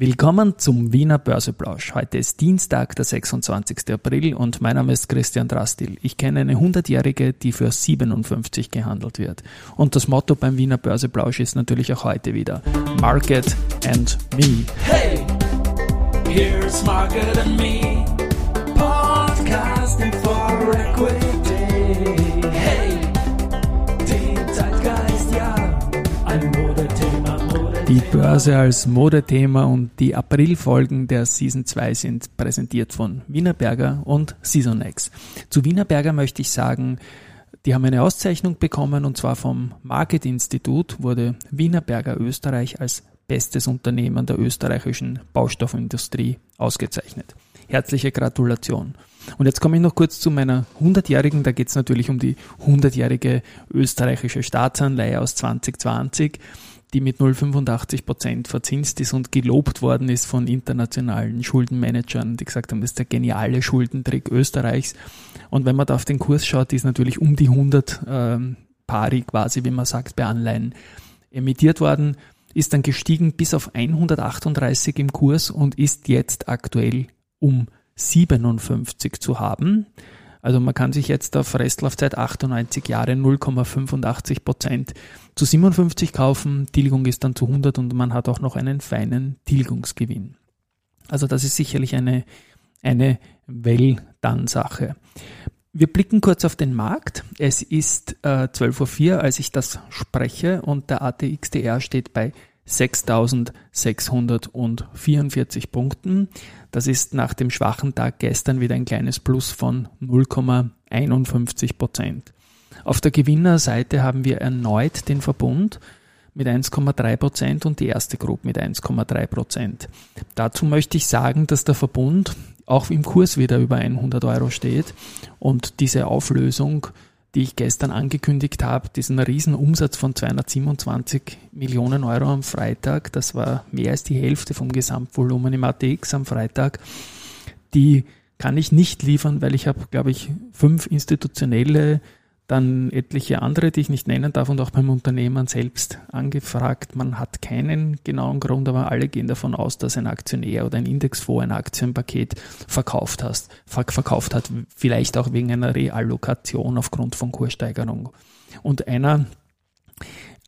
Willkommen zum Wiener Börseplausch. Heute ist Dienstag, der 26. April und mein Name ist Christian Drastil. Ich kenne eine 100-Jährige, die für 57 gehandelt wird. Und das Motto beim Wiener Börseplausch ist natürlich auch heute wieder Market and Me. Hey, here's Market and Me, Die Börse als Modethema und die Aprilfolgen der Season 2 sind präsentiert von Wienerberger und Seasonex. Zu Wienerberger möchte ich sagen, die haben eine Auszeichnung bekommen und zwar vom Market Institut wurde Wienerberger Österreich als bestes Unternehmen der österreichischen Baustoffindustrie ausgezeichnet. Herzliche Gratulation. Und jetzt komme ich noch kurz zu meiner 100-jährigen, da geht es natürlich um die 100-jährige österreichische Staatsanleihe aus 2020 die mit 0,85 Prozent verzinst ist und gelobt worden ist von internationalen Schuldenmanagern, die gesagt haben, das ist der geniale Schuldentrick Österreichs. Und wenn man da auf den Kurs schaut, ist natürlich um die 100 ähm, pari quasi, wie man sagt, bei Anleihen emittiert worden, ist dann gestiegen bis auf 138 im Kurs und ist jetzt aktuell um 57 zu haben. Also man kann sich jetzt auf Restlaufzeit 98 Jahre 0,85 Prozent zu 57 kaufen, Tilgung ist dann zu 100 und man hat auch noch einen feinen Tilgungsgewinn. Also das ist sicherlich eine, eine Well-Done-Sache. Wir blicken kurz auf den Markt. Es ist äh, 12.04 Uhr, als ich das spreche und der ATXDR steht bei 6.644 Punkten. Das ist nach dem schwachen Tag gestern wieder ein kleines Plus von 0,51 Prozent. Auf der Gewinnerseite haben wir erneut den Verbund mit 1,3 Prozent und die erste Gruppe mit 1,3 Prozent. Dazu möchte ich sagen, dass der Verbund auch im Kurs wieder über 100 Euro steht und diese Auflösung die ich gestern angekündigt habe, diesen riesen Umsatz von 227 Millionen Euro am Freitag, das war mehr als die Hälfte vom Gesamtvolumen im ATX am Freitag, die kann ich nicht liefern, weil ich habe, glaube ich, fünf institutionelle dann etliche andere, die ich nicht nennen darf und auch beim Unternehmen selbst angefragt. Man hat keinen genauen Grund, aber alle gehen davon aus, dass ein Aktionär oder ein Indexfonds ein Aktienpaket verkauft, hast, verkauft hat, vielleicht auch wegen einer Reallokation aufgrund von Kurssteigerung. Und einer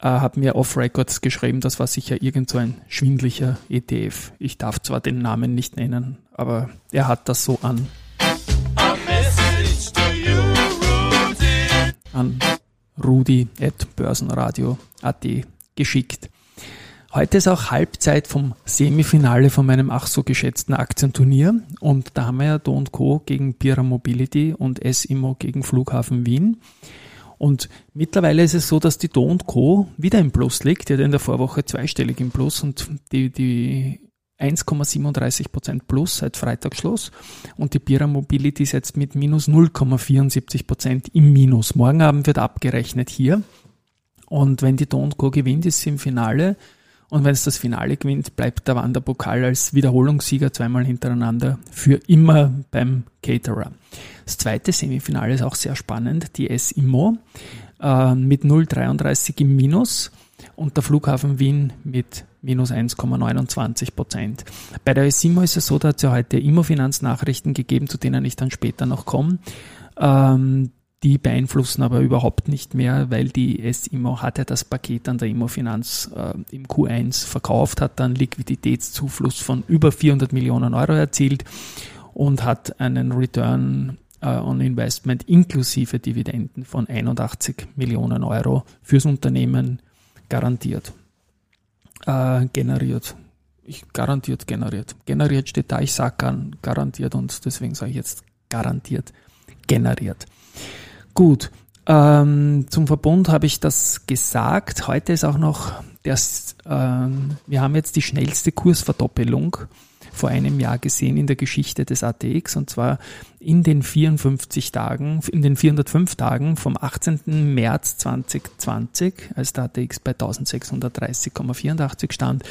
äh, hat mir off-Records geschrieben, das war sicher irgend so ein schwindlicher ETF. Ich darf zwar den Namen nicht nennen, aber er hat das so an an rudi.börsenradio.at geschickt. Heute ist auch Halbzeit vom Semifinale von meinem ach so geschätzten Aktienturnier und da haben wir ja Do Co. gegen Pira Mobility und S-Immo gegen Flughafen Wien. Und mittlerweile ist es so, dass die Do Co. wieder im Plus liegt. Die hat in der Vorwoche zweistellig im Plus und die, die 1,37 Prozent plus seit Freitagsschluss und die Bira Mobility ist jetzt mit minus 0,74 Prozent im Minus. Morgen Abend wird abgerechnet hier und wenn die Don't Go gewinnt, ist sie im Finale und wenn es das Finale gewinnt, bleibt der Wanderpokal als Wiederholungssieger zweimal hintereinander für immer beim Caterer. Das zweite Semifinale ist auch sehr spannend, die S-Immo äh, mit 0,33 im Minus und der Flughafen Wien mit minus 1,29 Prozent. Bei der SIMO ist es so, da hat es ja heute Immofinanz-Nachrichten gegeben, zu denen ich dann später noch komme. Ähm, die beeinflussen aber überhaupt nicht mehr, weil die S-Immo hat ja das Paket an der Immofinanz äh, im Q1 verkauft, hat dann Liquiditätszufluss von über 400 Millionen Euro erzielt und hat einen Return äh, on Investment inklusive Dividenden von 81 Millionen Euro fürs Unternehmen garantiert. Äh, generiert. Ich garantiert generiert. Generiert steht da, ich sage garantiert und deswegen sage ich jetzt garantiert generiert. Gut, ähm, zum Verbund habe ich das gesagt. Heute ist auch noch das, äh, wir haben jetzt die schnellste Kursverdoppelung vor einem Jahr gesehen in der Geschichte des ATX und zwar in den 54 Tagen, in den 405 Tagen vom 18. März 2020, als der ATX bei 1630,84 stand,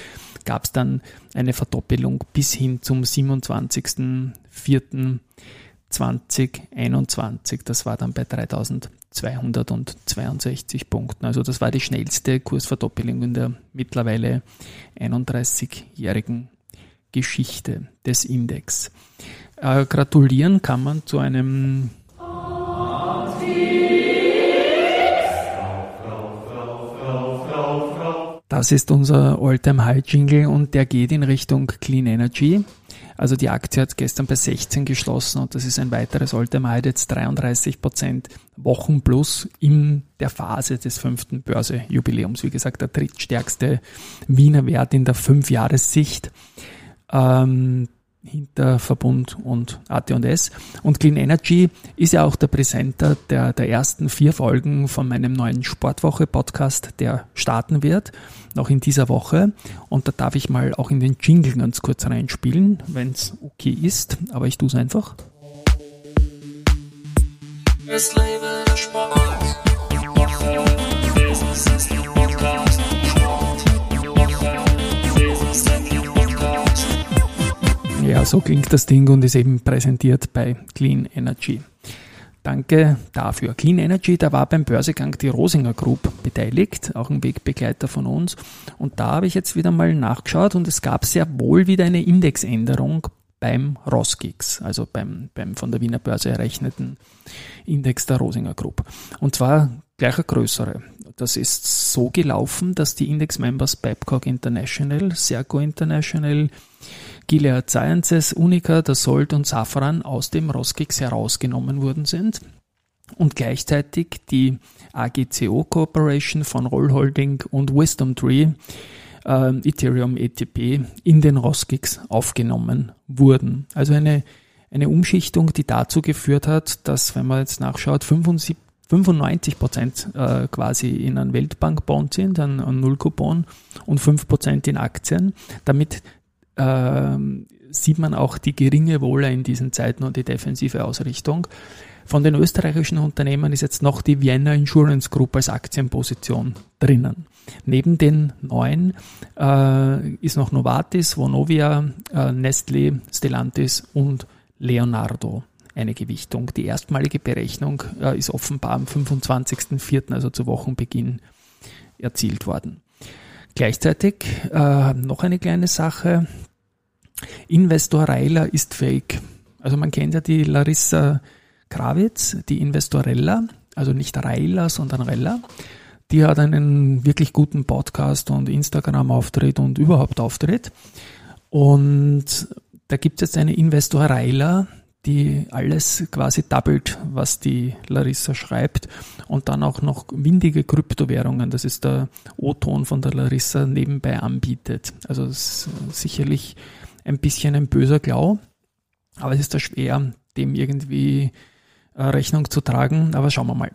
gab es dann eine Verdoppelung bis hin zum 27.04.2021. Das war dann bei 3262 Punkten. Also das war die schnellste Kursverdoppelung in der mittlerweile 31-jährigen Geschichte des Index. Äh, gratulieren kann man zu einem Das ist unser Alltime High Jingle und der geht in Richtung Clean Energy. Also die Aktie hat gestern bei 16 geschlossen und das ist ein weiteres Alltime High, jetzt 33 Prozent Wochen plus in der Phase des fünften Börsejubiläums. Wie gesagt, der drittstärkste Wiener Wert in der Fünfjahressicht. Ähm, hinter Verbund und AT&S. Und Clean Energy ist ja auch der Präsenter der, der ersten vier Folgen von meinem neuen Sportwoche-Podcast, der starten wird, noch in dieser Woche. Und da darf ich mal auch in den Jingle ganz kurz reinspielen, wenn es okay ist. Aber ich tue es einfach. Es lebe der Sport. So klingt das Ding und ist eben präsentiert bei Clean Energy. Danke dafür. Clean Energy, da war beim Börsegang die Rosinger Group beteiligt, auch ein Wegbegleiter von uns. Und da habe ich jetzt wieder mal nachgeschaut und es gab sehr wohl wieder eine Indexänderung beim Roskix, also beim, beim von der Wiener Börse errechneten Index der Rosinger Group. Und zwar gleich eine größere. Das ist so gelaufen, dass die Index-Members Babcock International, Serco International, Gilead Sciences, Unica, Dassault und Safran aus dem Roskix herausgenommen worden sind und gleichzeitig die AGCO Corporation von Roll Holding und Wisdom Tree äh, Ethereum ETP in den Roskix aufgenommen wurden. Also eine, eine Umschichtung, die dazu geführt hat, dass, wenn man jetzt nachschaut, 75 95 Prozent äh, quasi in einen Weltbankbond sind, an, an Nullcoupon und 5 Prozent in Aktien, damit äh, sieht man auch die geringe Wohle in diesen Zeiten und die defensive Ausrichtung. Von den österreichischen Unternehmen ist jetzt noch die Vienna Insurance Group als Aktienposition drinnen. Neben den neuen äh, ist noch Novartis, Vonovia, äh, Nestle, Stellantis und Leonardo eine Gewichtung. Die erstmalige Berechnung äh, ist offenbar am 25.04., also zu Wochenbeginn, erzielt worden. Gleichzeitig äh, noch eine kleine Sache. Investor Reiler ist fake. Also man kennt ja die Larissa Krawitz, die Investorella, also nicht Reiler, sondern Rella. Die hat einen wirklich guten Podcast und Instagram-Auftritt und überhaupt Auftritt. Und da gibt es jetzt eine Investor Reiler, die alles quasi doppelt, was die Larissa schreibt und dann auch noch windige Kryptowährungen, das ist der O-Ton von der Larissa, nebenbei anbietet. Also sicherlich ein bisschen ein böser Glau, aber es ist da schwer, dem irgendwie äh, Rechnung zu tragen, aber schauen wir mal.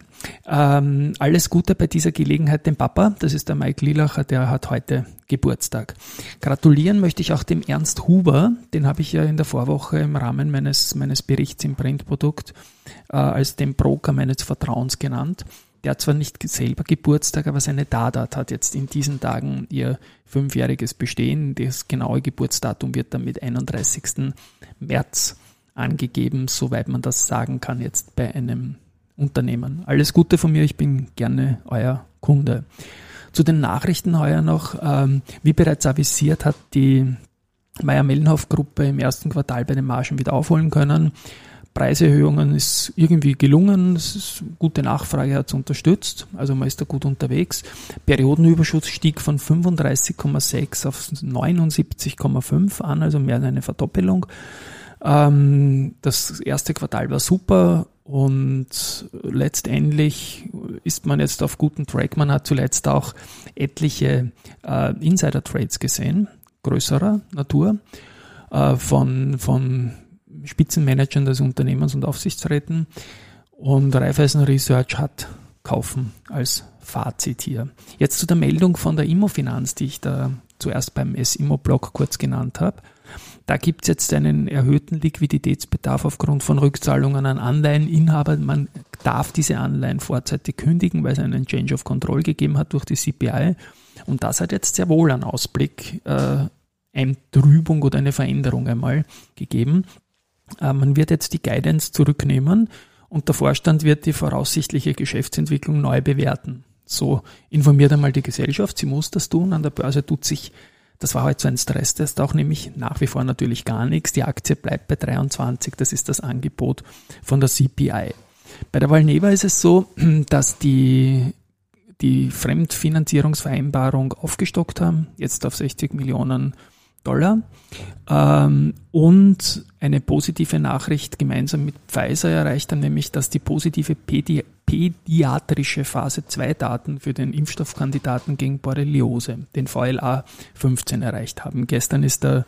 Ähm, alles Gute bei dieser Gelegenheit dem Papa, das ist der Mike Lilacher, der hat heute Geburtstag. Gratulieren möchte ich auch dem Ernst Huber, den habe ich ja in der Vorwoche im Rahmen meines, meines Berichts im Printprodukt äh, als den Broker meines Vertrauens genannt. Der hat zwar nicht selber Geburtstag, aber seine Dadat hat jetzt in diesen Tagen ihr fünfjähriges Bestehen. Das genaue Geburtsdatum wird dann mit 31. März angegeben, soweit man das sagen kann jetzt bei einem Unternehmen. Alles Gute von mir, ich bin gerne euer Kunde. Zu den Nachrichten heuer noch, ähm, wie bereits avisiert, hat die Meier-Mellenhoff-Gruppe im ersten Quartal bei den Margen wieder aufholen können. Preiserhöhungen ist irgendwie gelungen, es ist gute Nachfrage hat es unterstützt, also man ist da gut unterwegs. Periodenüberschuss stieg von 35,6 auf 79,5 an, also mehr als eine Verdoppelung. Ähm, das erste Quartal war super und letztendlich ist man jetzt auf guten Track. Man hat zuletzt auch etliche äh, Insider-Trades gesehen, größerer Natur, äh, von, von Spitzenmanagern des Unternehmens und Aufsichtsräten. Und Raiffeisen Research hat kaufen als Fazit hier. Jetzt zu der Meldung von der Immofinanz, die ich da zuerst beim S-Immo-Blog kurz genannt habe. Da gibt es jetzt einen erhöhten Liquiditätsbedarf aufgrund von Rückzahlungen an Anleiheninhaber. Man darf diese Anleihen vorzeitig kündigen, weil es einen Change of Control gegeben hat durch die CPI. Und das hat jetzt sehr wohl einen Ausblick, äh, eine Trübung oder eine Veränderung einmal gegeben. Äh, man wird jetzt die Guidance zurücknehmen und der Vorstand wird die voraussichtliche Geschäftsentwicklung neu bewerten. So informiert einmal die Gesellschaft, sie muss das tun. An der Börse tut sich Das war halt so ein Stresstest auch, nämlich nach wie vor natürlich gar nichts. Die Aktie bleibt bei 23, das ist das Angebot von der CPI. Bei der Valneva ist es so, dass die die Fremdfinanzierungsvereinbarung aufgestockt haben, jetzt auf 60 Millionen Dollar. Ähm, und eine positive Nachricht gemeinsam mit Pfizer erreicht dann nämlich, dass die positive Pädi pädiatrische Phase 2 Daten für den Impfstoffkandidaten gegen Borreliose, den VLA 15 erreicht haben. Gestern ist der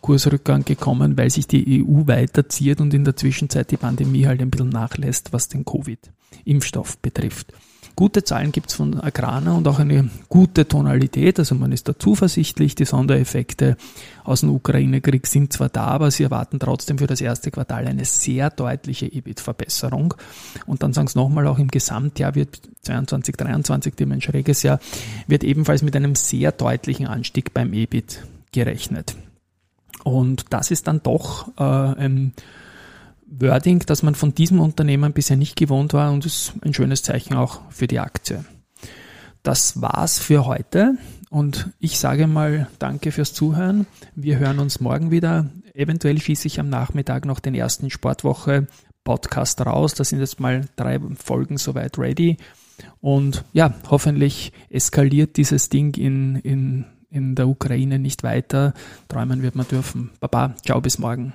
Kursrückgang gekommen, weil sich die EU weiterzieht und in der Zwischenzeit die Pandemie halt ein bisschen nachlässt, was den Covid-Impfstoff betrifft. Gute Zahlen gibt's von Agrana und auch eine gute Tonalität, also man ist da zuversichtlich. Die Sondereffekte aus dem Ukraine-Krieg sind zwar da, aber sie erwarten trotzdem für das erste Quartal eine sehr deutliche EBIT-Verbesserung. Und dann sagen sie nochmal, auch im Gesamtjahr wird 22, 23, dem ein schräges Jahr, wird ebenfalls mit einem sehr deutlichen Anstieg beim EBIT gerechnet. Und das ist dann doch äh, ein Wording, das man von diesem Unternehmen bisher nicht gewohnt war und ist ein schönes Zeichen auch für die Aktie. Das war's für heute und ich sage mal Danke fürs Zuhören. Wir hören uns morgen wieder. Eventuell schieße ich am Nachmittag noch den ersten Sportwoche Podcast raus. Da sind jetzt mal drei Folgen soweit ready. Und ja, hoffentlich eskaliert dieses Ding in, in, in der Ukraine nicht weiter. Träumen wird man dürfen. Baba, ciao, bis morgen.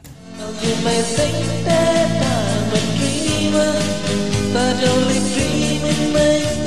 But only dreaming makes